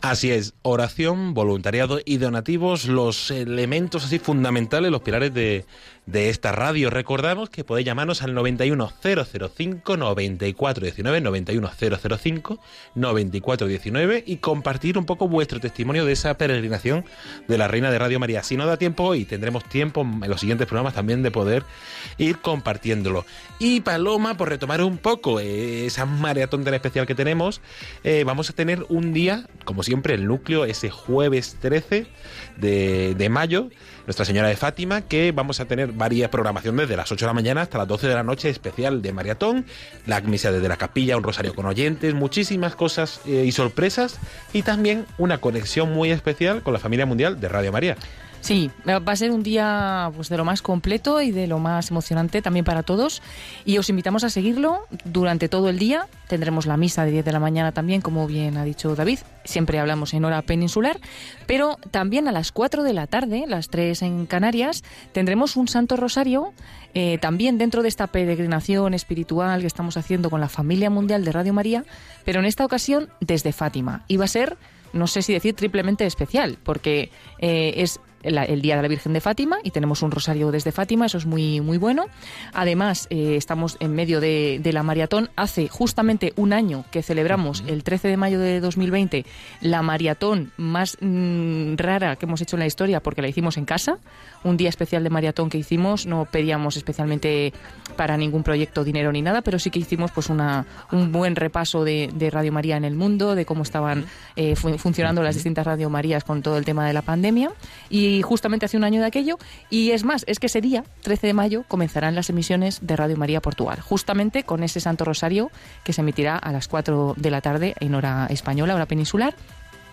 Así es, oración, voluntariado y donativos, los elementos así fundamentales, los pilares de de esta radio. Recordamos que podéis llamarnos al 91005 9419 91005 9419 y compartir un poco vuestro testimonio de esa peregrinación de la Reina de Radio María. Si no da tiempo hoy, tendremos tiempo en los siguientes programas también de poder ir compartiéndolo. Y Paloma, por retomar un poco eh, esa maratón tan especial que tenemos, eh, vamos a tener un día, como siempre, el núcleo, ese jueves 13 de, de mayo, nuestra Señora de Fátima, que vamos a tener varias programaciones desde las 8 de la mañana hasta las 12 de la noche, especial de maratón, la misa desde la capilla, un rosario con oyentes, muchísimas cosas eh, y sorpresas, y también una conexión muy especial con la familia mundial de Radio María. Sí, va a ser un día pues de lo más completo y de lo más emocionante también para todos y os invitamos a seguirlo durante todo el día. Tendremos la misa de 10 de la mañana también, como bien ha dicho David. Siempre hablamos en hora peninsular, pero también a las 4 de la tarde, las 3 en Canarias, tendremos un Santo Rosario eh, también dentro de esta peregrinación espiritual que estamos haciendo con la familia mundial de Radio María, pero en esta ocasión desde Fátima. Y va a ser no sé si decir triplemente especial, porque eh, es el, Día de la Virgen de Fátima y tenemos un rosario desde Fátima, eso es muy, muy bueno. Además, eh, estamos en medio de, la maratón. Hace justamente un año que celebramos, el 13 de mayo de 2020, la maratón más mm, rara que hemos hecho en la historia porque la hicimos en casa. Un día especial de maratón que hicimos, no pedíamos especialmente para ningún proyecto dinero ni nada, pero sí que hicimos pues una, un buen repaso de, Radio María en el mundo, de cómo estaban eh, funcionando las distintas Radio Marías con todo el tema de la pandemia. Y justamente hace un año de aquello. Y es más, es que ese día, 13 de mayo, comenzarán las emisiones de Radio María Portugal, justamente con ese Santo Rosario que se emitirá a las 4 de la tarde en hora española, hora peninsular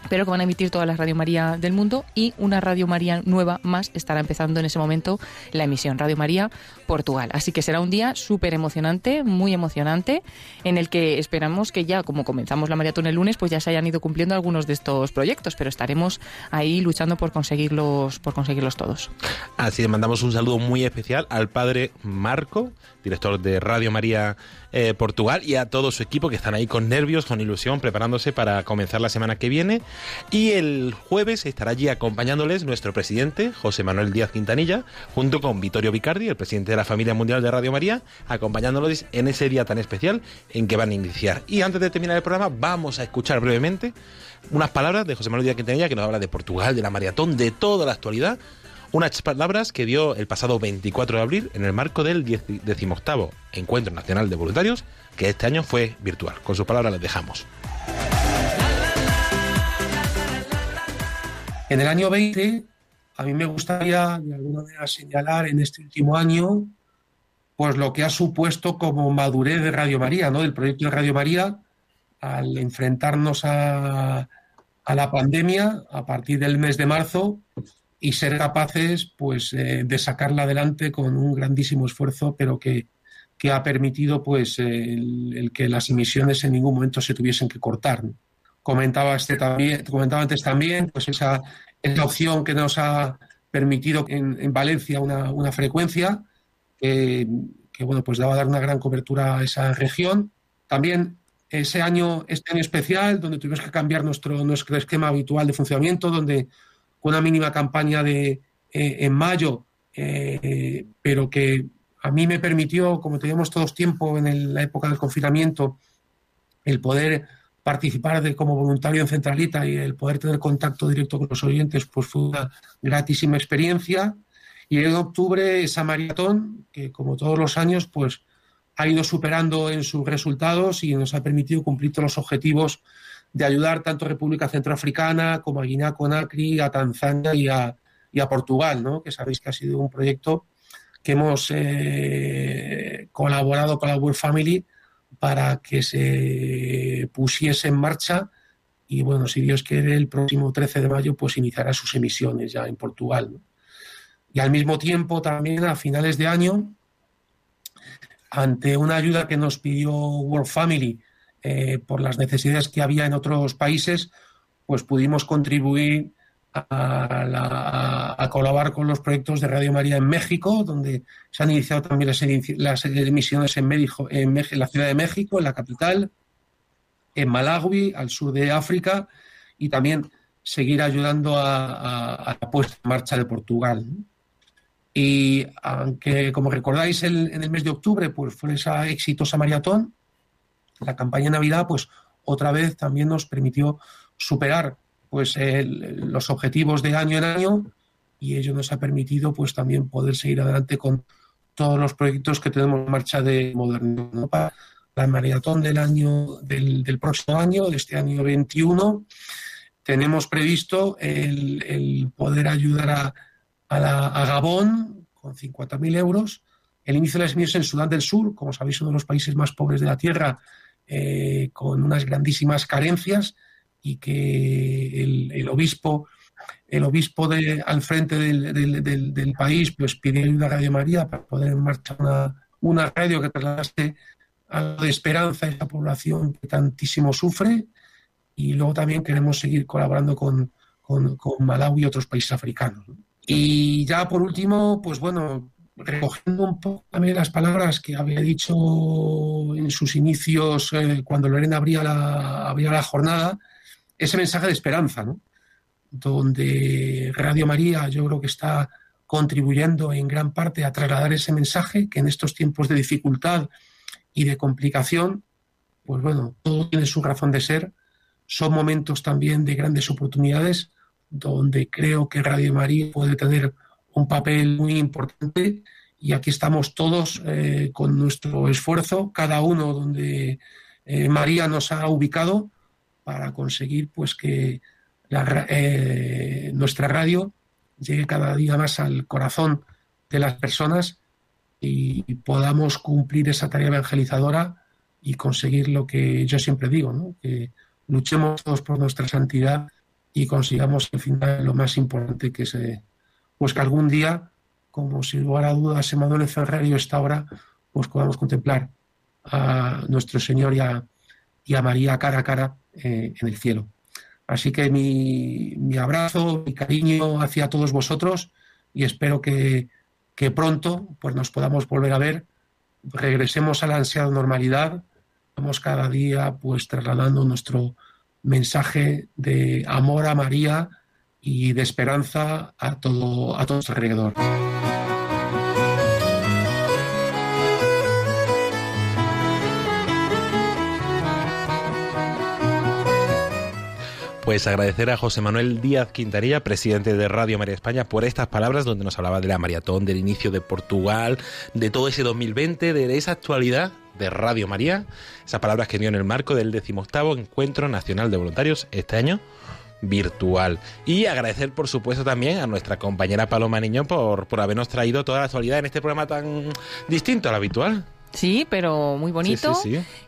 pero que van a emitir todas las Radio María del mundo y una Radio María nueva más estará empezando en ese momento la emisión, Radio María Portugal. Así que será un día súper emocionante, muy emocionante, en el que esperamos que ya, como comenzamos la maratón el lunes, pues ya se hayan ido cumpliendo algunos de estos proyectos, pero estaremos ahí luchando por conseguirlos, por conseguirlos todos. Así que mandamos un saludo muy especial al padre Marco, director de Radio María eh, Portugal, y a todo su equipo que están ahí con nervios, con ilusión, preparándose para comenzar la semana que viene. Y el jueves estará allí acompañándoles nuestro presidente, José Manuel Díaz Quintanilla, junto con Vittorio Vicardi, el presidente de la familia mundial de Radio María, acompañándoles en ese día tan especial en que van a iniciar. Y antes de terminar el programa, vamos a escuchar brevemente unas palabras de José Manuel Díaz Quintanilla que nos habla de Portugal, de la maratón, de toda la actualidad unas palabras que dio el pasado 24 de abril en el marco del 18 Encuentro Nacional de Voluntarios, que este año fue virtual. Con sus palabras les dejamos. En el año 20, a mí me gustaría de alguna manera señalar en este último año pues lo que ha supuesto como madurez de Radio María, ¿no? Del proyecto de Radio María al enfrentarnos a, a la pandemia a partir del mes de marzo y ser capaces pues eh, de sacarla adelante con un grandísimo esfuerzo, pero que, que ha permitido pues el, que las emisiones en ningún momento se tuviesen que cortar. Comentaba este también, comentaba antes también, pues esa, esa opción que nos ha permitido en, en Valencia una, una frecuencia que, bueno pues daba dar una gran cobertura a esa región. También ese año, este año especial, donde tuvimos que cambiar nuestro, nuestro esquema habitual de funcionamiento, donde con una mínima campaña de, eh, en mayo, eh, pero que a mí me permitió, como teníamos todos tiempo en la época del confinamiento, el poder participar de, como voluntario en Centralita y el poder tener contacto directo con los oyentes, pues fue una gratísima experiencia. Y en octubre esa maratón, que como todos los años, pues ha ido superando en sus resultados y nos ha permitido cumplir todos los objetivos de ayudar tanto a República Centroafricana como a Guinea Conakry, a Tanzania y a, y a Portugal, ¿no? que sabéis que ha sido un proyecto que hemos eh, colaborado con la World Family para que se pusiese en marcha y bueno, si Dios quiere, el próximo 13 de mayo pues iniciará sus emisiones ya en Portugal. Y al mismo tiempo también a finales de año, ante una ayuda que nos pidió World Family eh, por las necesidades que había en otros países, pues pudimos contribuir a, colaborar con los proyectos de Radio María en México, donde se han iniciado también las, emisiones en, la Ciudad de México, en la capital, en Malawi, al sur de África, y también seguir ayudando a, la puesta en marcha de Portugal. Y aunque, como recordáis, en el mes de octubre pues fue esa exitosa maratón, la campaña Navidad, pues otra vez también nos permitió superar pues los objetivos de año en año y ello nos ha permitido pues también poder seguir adelante con todos los proyectos que tenemos en marcha de modernismo. Para la maratón del año del, próximo año, de este año 21, tenemos previsto el, poder ayudar a, a, Gabón con 50.000 euros, el inicio de las misiones en Sudán del Sur, como sabéis, uno de los países más pobres de la Tierra, eh, con unas grandísimas carencias y que el, obispo el obispo de, al frente del, país pues pidió ayuda a Radio María para poder marchar una, una radio que trasladase algo de esperanza a esa población que tantísimo sufre y luego también queremos seguir colaborando con, con, con Malawi y otros países africanos. Y ya por último, pues bueno, recogiendo un poco las palabras que había dicho en sus inicios eh, cuando Lorena abría la, abría la jornada, ese mensaje de esperanza, ¿no? donde Radio María yo creo que está contribuyendo en gran parte a trasladar ese mensaje que en estos tiempos de dificultad y de complicación, pues bueno, todo tiene su razón de ser. Son momentos también de grandes oportunidades donde creo que Radio María puede tener un papel muy importante y aquí estamos todos eh, con nuestro esfuerzo, cada uno donde eh, María nos ha ubicado para conseguir pues que eh, nuestra radio llegue cada día más al corazón de las personas y, podamos cumplir esa tarea evangelizadora y conseguir lo que yo siempre digo, que luchemos todos por nuestra santidad y consigamos al final lo más importante que es pues que algún día, como sin lugar a dudas Emanuel Ferrario esta hora, pues podamos contemplar a nuestro Señor y a, y María cara a cara eh, en el cielo. Así que mi, mi, abrazo, mi cariño hacia todos vosotros y espero que, que, pronto pues nos podamos volver a ver, regresemos a la ansiada normalidad, vamos cada día pues trasladando nuestro mensaje de amor a María y de esperanza a todo, a todo alrededor. Pues agradecer a José Manuel Díaz Quintanilla, presidente de Radio María España, por estas palabras donde nos hablaba de la maratón, del inicio de Portugal, de todo ese 2020, de esa actualidad de Radio María, esas palabras que dio en el marco del 18 Encuentro Nacional de Voluntarios este año virtual. Y agradecer, por supuesto, también a nuestra compañera Paloma Niño por, por habernos traído toda la actualidad en este programa tan distinto al habitual. Sí, pero muy bonito.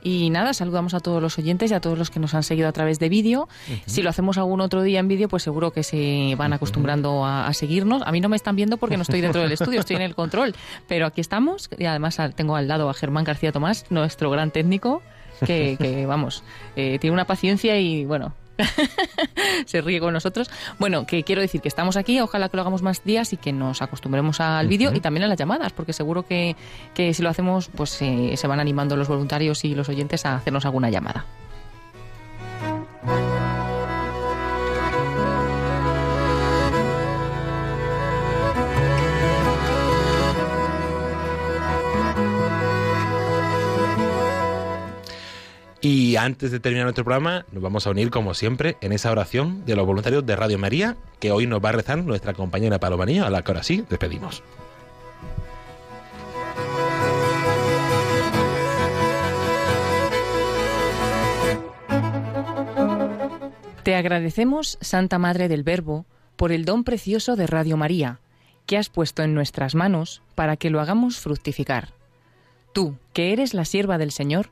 Y nada, saludamos a todos los oyentes y a todos los que nos han seguido a través de vídeo. Si lo hacemos algún otro día en vídeo, pues seguro que se van acostumbrando a, seguirnos. A mí no me están viendo porque no estoy dentro del estudio, estoy en el control. Pero aquí estamos y además tengo al lado a Germán García Tomás, nuestro gran técnico. Que, vamos, eh, tiene una paciencia y bueno, [laughs] se ríe con nosotros. Bueno, que quiero decir que estamos aquí, ojalá que lo hagamos más días y que nos acostumbremos al vídeo y también a las llamadas, porque seguro que, que si lo hacemos, pues eh, se van animando los voluntarios y los oyentes a hacernos alguna llamada. Y antes de terminar nuestro programa, nos vamos a unir, como siempre, en esa oración de los voluntarios de Radio María, que hoy nos va a rezar nuestra compañera Palomanía, a la que ahora sí despedimos. Te agradecemos, Santa Madre del Verbo, por el don precioso de Radio María, que has puesto en nuestras manos para que lo hagamos fructificar. Tú, que eres la sierva del Señor,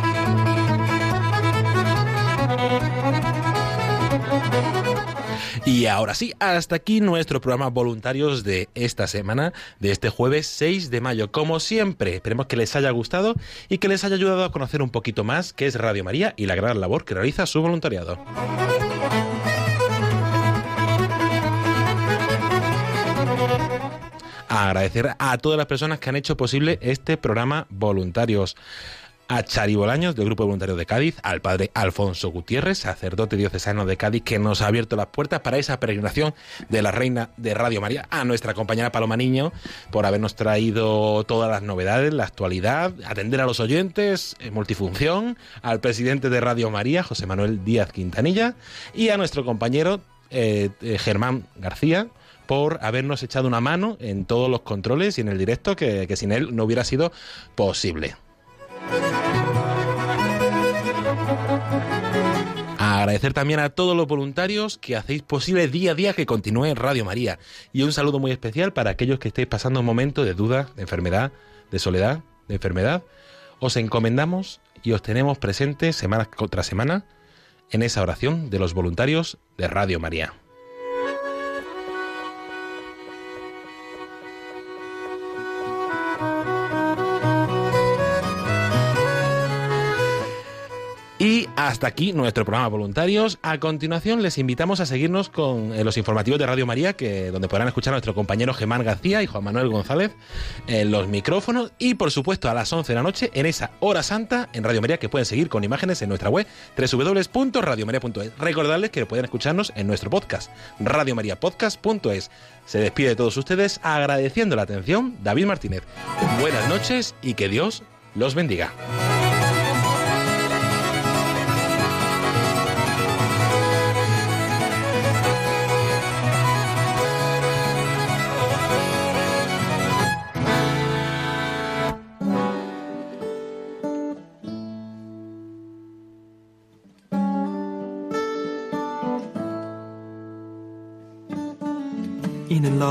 Y ahora sí, hasta aquí nuestro programa voluntarios de esta semana, de este jueves 6 de mayo. Como siempre, esperemos que les haya gustado y que les haya ayudado a conocer un poquito más qué es Radio María y la gran labor que realiza su voluntariado. agradecer a todas las personas que han hecho posible este programa voluntarios a Chari Bolaños del Grupo Voluntario de Cádiz, al padre Alfonso Gutiérrez, sacerdote diocesano de Cádiz, que nos ha abierto las puertas para esa peregrinación de la Reina de Radio María, a nuestra compañera Paloma Niño, por habernos traído todas las novedades, la actualidad, atender a los oyentes, en multifunción, al presidente de Radio María, José Manuel Díaz Quintanilla, y a nuestro compañero eh, eh, Germán García, por habernos echado una mano en todos los controles y en el directo, que sin él no hubiera sido posible. Agradecer también a todos los voluntarios que hacéis posible día a día que continúe Radio María. Y un saludo muy especial para aquellos que estéis pasando un momento de duda, de enfermedad, de soledad, de enfermedad. Os encomendamos y os tenemos presentes semana tras semana en esa oración de los voluntarios de Radio María. Hasta aquí nuestro programa Voluntarios. A continuación les invitamos a seguirnos con los informativos de Radio María, que donde podrán escuchar a nuestro compañero Germán García y Juan Manuel González en los micrófonos y por supuesto a las 11 de la noche en esa hora santa en Radio María que pueden seguir con imágenes en nuestra web www.radiomaria.es. Recordarles que pueden escucharnos en nuestro podcast radiomariapodcast.es. Se despide de todos ustedes agradeciendo la atención David Martínez. Buenas noches y que Dios los bendiga.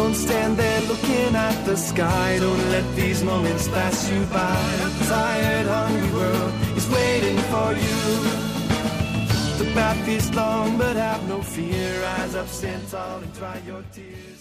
Don't stand there looking at the sky. Don't let these moments pass you by. A tired, hungry world is waiting for you. The path is long, but have no fear. Rise up, stand tall, and dry your tears.